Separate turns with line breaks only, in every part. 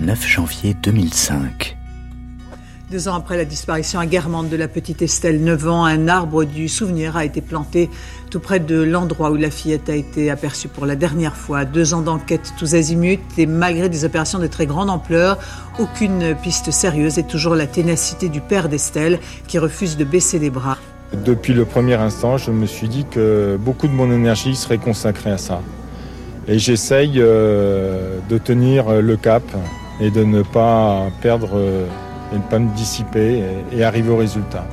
9 janvier 2005.
Deux ans après la disparition à Guermantes de la petite Estelle, 9 ans, un arbre du souvenir a été planté tout près de l'endroit où la fillette a été aperçue pour la dernière fois. Deux ans d'enquête tous azimuts et malgré des opérations de très grande ampleur, aucune piste sérieuse et toujours la ténacité du père d'Estelle qui refuse de baisser les bras.
Depuis le premier instant, je me suis dit que beaucoup de mon énergie serait consacrée à ça. Et j'essaye euh, de tenir le cap et de ne pas perdre euh, et ne pas me dissiper et, arriver au résultat.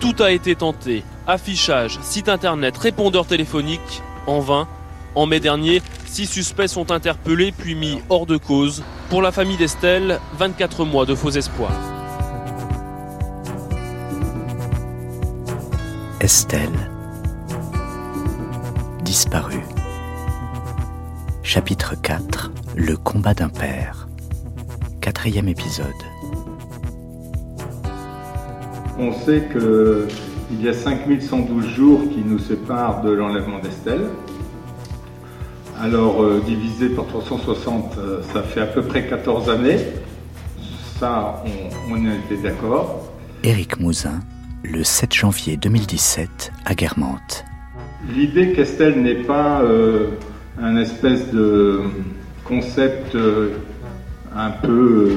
Tout a été tenté. Affichage, site internet, répondeur téléphonique, en vain. En mai dernier, six suspects sont interpellés puis mis hors de cause. Pour la famille d'Estelle, 24 mois de faux espoirs.
Estelle, disparue. Chapitre 4 Le combat d'un père quatrième épisode.
On sait qu'il y a 5112 jours qui nous séparent de l'enlèvement d'Estelle. Alors, euh, divisé par 360, euh, ça fait à peu près 14 années. Ça, on, on a été d'accord.
Éric Mouzin, le 7 janvier 2017, à Guermantes.
L'idée qu'Estelle n'est pas euh, un espèce de concept un peu euh,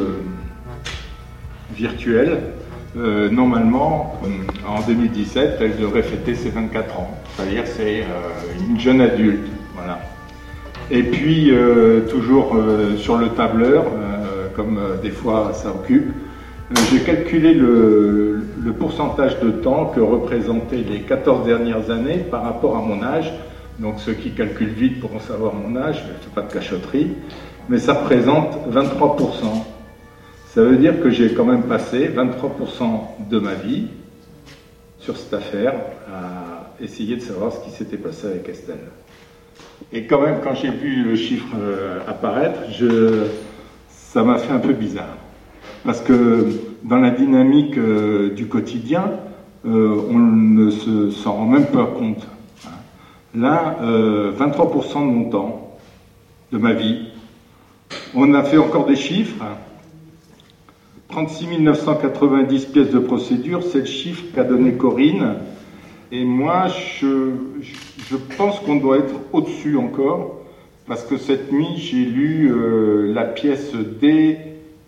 virtuelle. Euh, normalement, euh, en 2017, elle devrait fêter ses 24 ans. C'est-à-dire c'est une jeune adulte. Voilà. Et puis, toujours sur le tableur, comme des fois ça occupe, j'ai calculé le, le, pourcentage de temps que représentaient les 14 dernières années par rapport à mon âge. Donc ceux qui calculent vite pourront savoir mon âge, je ne fais pas de cachotterie mais ça représente 23%. Ça veut dire que j'ai quand même passé 23% de ma vie sur cette affaire à essayer de savoir ce qui s'était passé avec Estelle. Et quand même, quand j'ai vu le chiffre euh, apparaître, ça m'a fait un peu bizarre. Parce que dans la dynamique euh, du quotidien, euh, on ne s'en rend même pas compte. Là, 23% de mon temps, de ma vie, on a fait encore des chiffres. 36 990 pièces de procédure, c'est le chiffre qu'a donné Corinne. Et moi, je, pense qu'on doit être au-dessus encore, parce que cette nuit, j'ai lu euh, la pièce D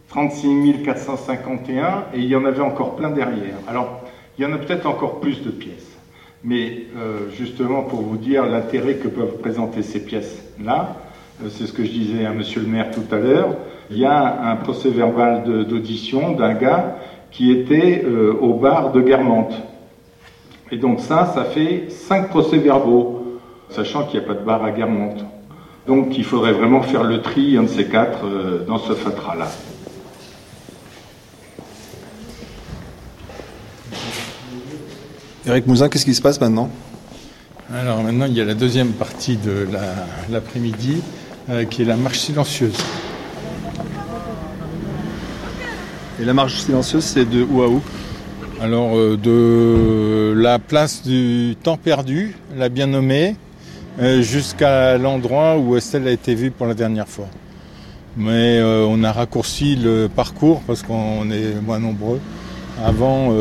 36 451, et il y en avait encore plein derrière. Alors, il y en a peut-être encore plus de pièces. Mais euh, justement, pour vous dire l'intérêt que peuvent présenter ces pièces-là, euh, c'est ce que je disais à monsieur le maire tout à l'heure, il y a un procès verbal d'audition d'un gars qui était euh, au bar de Guermantes. Et donc ça, ça fait cinq procès-verbaux, sachant qu'il n'y a pas de bar à Guermantes. Donc il faudrait vraiment faire le tri, un de ces quatre, dans ce fatras-là.
Eric Mouzin, qu'est-ce qui se passe maintenant?
Alors maintenant, il y a la deuxième partie de l'après-midi. Euh, qui est la marche silencieuse.
Et la marche silencieuse, c'est de où à où?
Alors, euh, de la place du temps perdu, la bien nommée, euh, jusqu'à l'endroit où Estelle a été vue pour la dernière fois. Mais on a raccourci le parcours parce qu'on est moins nombreux. Avant,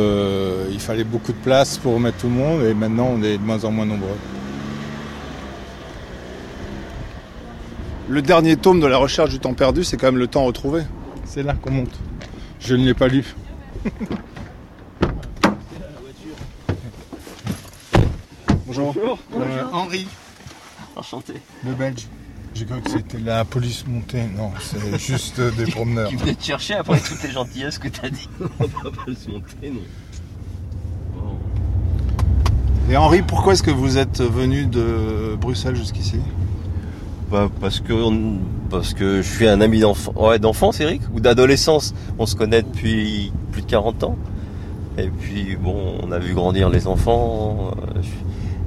il fallait beaucoup de place pour mettre tout le monde et maintenant, on est de moins en moins nombreux.
Le dernier tome de la recherche du temps perdu, c'est quand même le temps retrouvé.
C'est là qu'on monte. Je ne l'ai pas lu.
Bonjour.
Bonjour. Euh, Henri.
Enchanté.
Le Belge. J'ai cru que c'était la police montée. Non, c'est juste des promeneurs.
Qui venait te chercher après toutes les gentillesses que t'as dit. On va pas police montée, non.
Et Henri, pourquoi est-ce que vous êtes venu de Bruxelles jusqu'ici?
Bah, parce que parce que je suis un ami d'enfance, Eric, ou d'adolescence. On se connaît depuis plus de 40 ans. Et puis bon, on a vu grandir les enfants. Euh,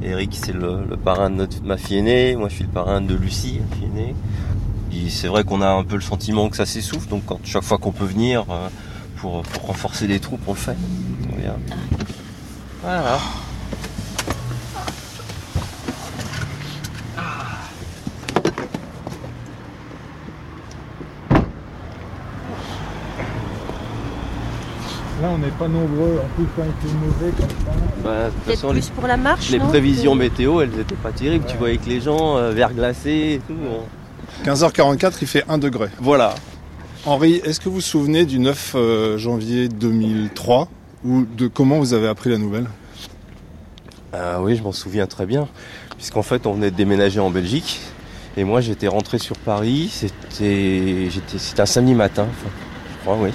Eric, c'est le, parrain de ma fille aînée. Moi, je suis le parrain de Lucie, fille aînée. C'est vrai qu'on a un peu le sentiment que ça s'essouffle. Donc, quand, chaque fois qu'on peut venir euh, pour, renforcer les troupes, on le fait. Voilà.
Là, on n'est pas nombreux. En plus, quand il fait mauvais comme ça.
Bah, de toute
Peut-être
façon, les,
plus pour la marche,
les
non
prévisions
Que-
météo, elles étaient pas terribles. Tu voyais que les gens euh, verglacés et tout. on-
15h44, il fait 1 degré.
Voilà.
Henri, est-ce que vous vous souvenez du 9 euh, janvier 2003 ou de comment vous avez appris la nouvelle?
Ah oui, je m'en souviens très bien. Puisqu'en fait, on venait de déménager en Belgique. Et moi, j'étais rentré sur Paris. C'était un samedi matin, enfin, je crois, oui.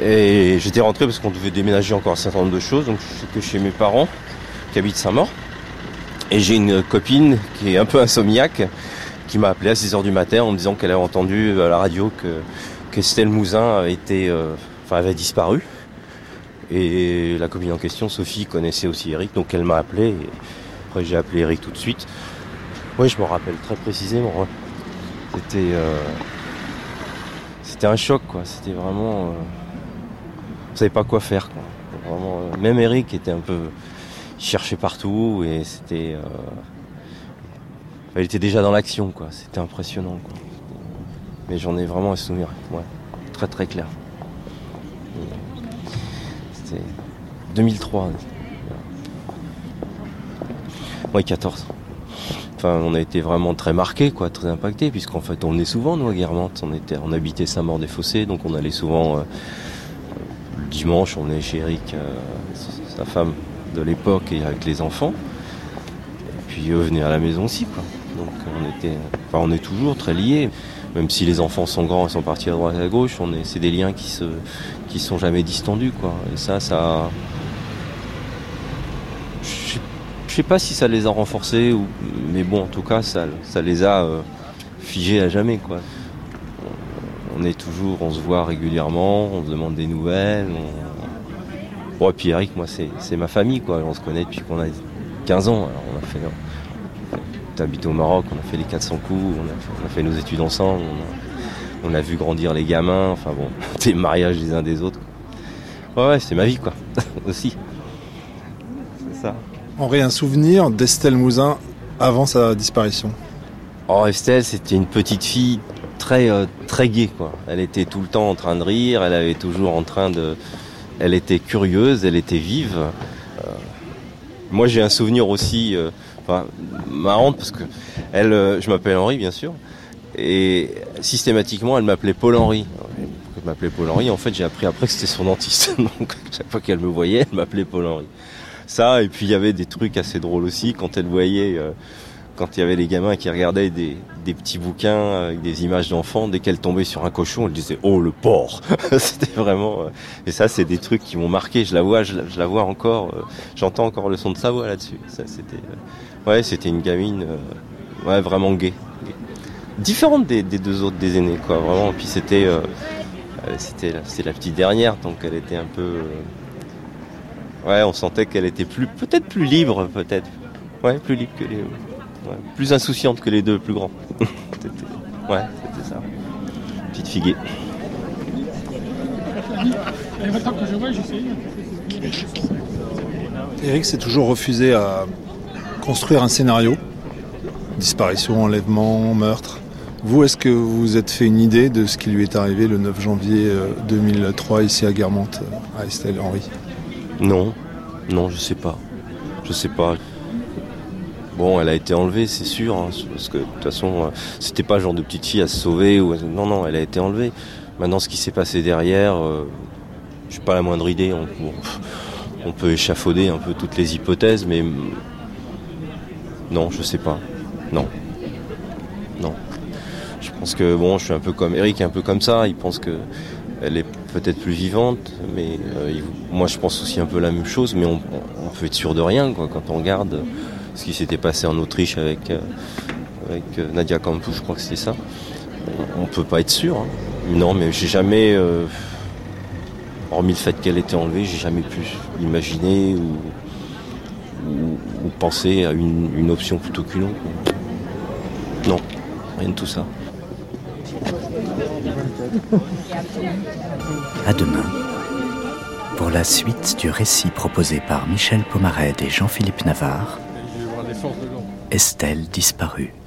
Et j'étais rentré parce qu'on devait déménager encore un certain nombre de choses. Donc, j'étais que chez mes parents, qui habitent Saint-Maur. Et j'ai une copine qui est un peu insomniaque, qui m'a appelé à 6h du matin en me disant qu'elle avait entendu à la radio que qu'Estelle Mouzin avait euh, enfin, avait disparu. Et la copine en question, Sophie, connaissait aussi Eric, donc elle m'a appelé. Après, j'ai appelé Eric tout de suite. Oui, je me rappelle très précisément. C'était, euh, c'était un choc, quoi. C'était vraiment, euh, on savait pas quoi faire, quoi. Vraiment, euh, même Eric était un peu, il cherchait partout et c'était, euh, il était déjà dans l'action, quoi. C'était impressionnant, quoi. Mais j'en ai vraiment un souvenir, ouais, très très clair. C'était 2003. Oui, 14. Enfin, on a été vraiment très marqués, quoi, très impactés, puisqu'en fait, on venait souvent, nous, à Guermantes. On, était, on habitait Saint-Maur-des-Fossés, donc on allait souvent, euh, dimanche, on est chez Eric, euh, sa femme de l'époque, et avec les enfants. Et puis, eux venaient à la maison aussi, quoi. Donc, on était, enfin, on est toujours très liés. Même si les enfants sont grands et sont partis à droite et à gauche, on est, c'est des liens qui se, qui sont jamais distendus, quoi. Et ça, ça, je sais- pas si ça les a renforcés, mais bon, en tout cas, ça, ça les a euh, figés à jamais, quoi. On, est toujours, on se voit régulièrement, on se demande des nouvelles. On... Bon, et puis Eric, moi, c'est, ma famille, quoi. On se connaît depuis qu'on a 15 ans. Alors, on a fait, au Maroc, on a fait les 400 coups, on a, fait- on a fait nos études ensemble, on a, on a vu grandir les gamins, enfin bon, des mariages des uns des autres. quoi. Ouais, ouais, c'est ma vie, quoi, aussi. C'est ça.
Henri, un souvenir d'Estelle Mouzin avant sa disparition?
Oh, Estelle, c'était une petite fille très euh, très gaie quoi. Elle était tout le temps en train de rire, elle avait toujours en train de elle était curieuse, elle était vive. Euh, moi, j'ai un souvenir aussi euh, enfin marrant parce que elle je m'appelle Henri bien sûr et systématiquement, elle m'appelait Paul Henri. Elle m'appelait Paul Henri, en fait, j'ai appris après que c'était son dentiste. Donc chaque fois qu'elle me voyait, elle m'appelait Paul Henri. Ça et puis il y avait des trucs assez drôles aussi quand elle voyait quand il y avait les gamins qui regardaient des, petits bouquins avec des images d'enfants, dès qu'elle tombait sur un cochon, elle disait oh le porc. C'était vraiment euh, et ça c'est des trucs qui m'ont marqué. Je la vois, je la, vois encore, euh, j'entends encore le son de sa voix là-dessus. C'était euh, ouais c'était une gamine ouais vraiment gay, différente des, deux autres des aînés quoi vraiment. Puis c'était c'était la, petite dernière donc elle était un peu ouais on sentait qu'elle était plus peut-être plus libre peut-être ouais plus libre que les Ouais, plus insouciante que les deux plus grands. Ouais, c'était ça. Petite figuée.
Eric s'est toujours refusé à construire un scénario. Disparition, enlèvement, meurtre. Vous, est-ce que vous vous êtes fait une idée de ce qui lui est arrivé le 9 janvier euh, 2003 ici à Guermantes, euh, à Estelle Henry
Non, non, je sais pas. Je sais pas. Bon, elle a été enlevée, c'est sûr, hein, parce que de toute façon, euh, c'était pas le genre de petite fille à se sauver. Ou... Non, non, elle a été enlevée. Maintenant, ce qui s'est passé derrière, euh, j'ai pas la moindre idée. On, peut échafauder un peu toutes les hypothèses, mais non, je sais pas. Non, non. Je pense que bon, je suis un peu comme Eric, un peu comme ça. Il pense que elle est peut-être plus vivante, mais euh, moi je pense aussi un peu la même chose. Mais on, on- on peut être sûr de rien, quoi, quand on regarde ce qui s'était passé en Autriche avec euh, euh, Nadia Campus, je crois que c'était ça. On, on peut pas être sûr. hein. Non, mais j'ai jamais, euh, hormis le fait qu'elle était enlevée, j'ai jamais pu imaginer ou, penser à une, une option plutôt qu'une autre. Non, rien de tout ça.
À demain pour la suite du récit proposé par Michel Pomarède et Jean-Philippe Navarre, Estelle disparue?